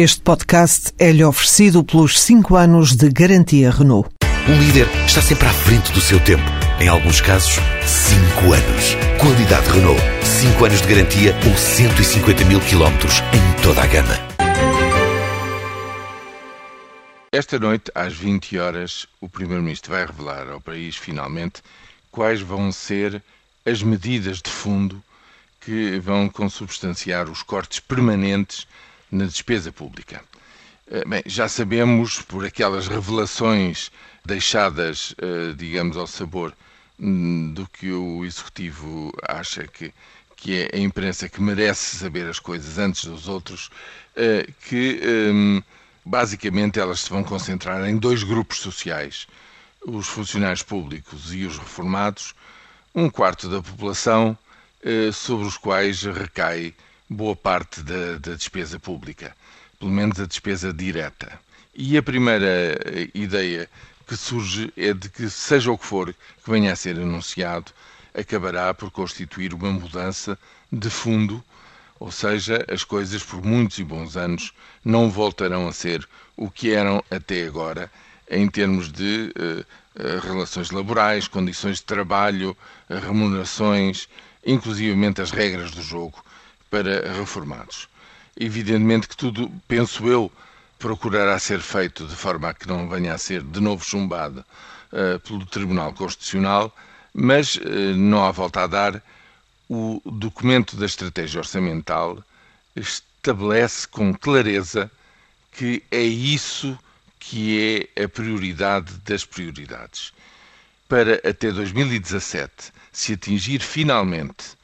Este podcast é-lhe oferecido pelos 5 anos de garantia Renault. Um líder está sempre à frente do seu tempo. Em alguns casos, 5 anos. Qualidade Renault. 5 anos de garantia ou 150 mil quilómetros em toda a gama. Esta noite, às 20 horas, o Primeiro-Ministro vai revelar ao país, finalmente, quais vão ser as medidas de fundo que vão consubstanciar os cortes permanentes na despesa pública. Eh, bem, já sabemos por aquelas revelações deixadas, eh, digamos, ao sabor hum, do que o Executivo acha que, que é a imprensa que merece saber as coisas antes dos outros, eh, que hum, basicamente elas se vão concentrar em dois grupos sociais, os funcionários públicos e os reformados, um quarto da população sobre os quais recai boa parte da, da despesa pública, pelo menos a despesa direta. E a primeira eh, ideia que surge é de que, seja o que for que venha a ser anunciado, acabará por constituir uma mudança de fundo, ou seja, as coisas por muitos e bons anos não voltarão a ser o que eram até agora em termos de uh, relações laborais, condições de trabalho, remunerações, inclusivamente as regras do jogo para reformados. Evidentemente que tudo, penso eu, procurará ser feito de forma a que não venha a ser de novo chumbado uh, pelo Tribunal Constitucional, mas uh, não há volta a dar. O documento da estratégia orçamental estabelece com clareza que é isso que é a prioridade das prioridades. Para até 2017 se atingir finalmente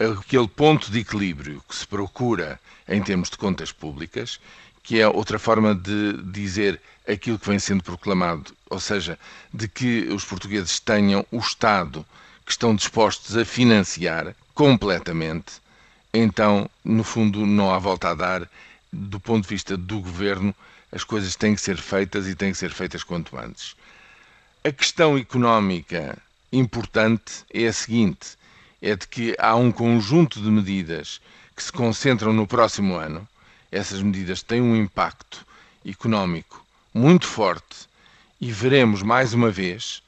aquele ponto de equilíbrio que se procura em termos de contas públicas, que é outra forma de dizer aquilo que vem sendo proclamado, ou seja, de que os portugueses tenham o Estado que estão dispostos a financiar completamente, então, no fundo, não há volta a dar. Do ponto de vista do governo, as coisas têm que ser feitas e têm que ser feitas quanto antes. A questão económica importante é a seguinte: é de que há um conjunto de medidas que se concentram no próximo ano. Essas medidas têm um impacto económico muito forte e veremos mais uma vez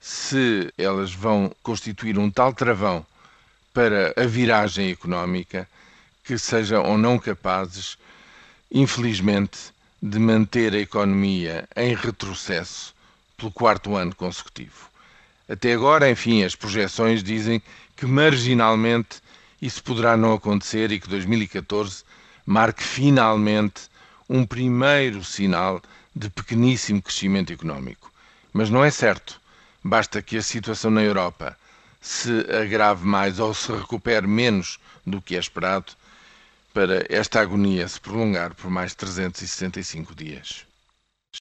se elas vão constituir um tal travão para a viragem económica que sejam ou não capazes, infelizmente, de manter a economia em retrocesso pelo quarto ano consecutivo. Até agora, enfim, as projeções dizem que marginalmente isso poderá não acontecer e que 2014 marque finalmente um primeiro sinal de pequeníssimo crescimento económico. Mas não é certo. Basta que a situação na Europa se agrave mais ou se recupere menos do que é esperado para esta agonia se prolongar por mais 365 dias.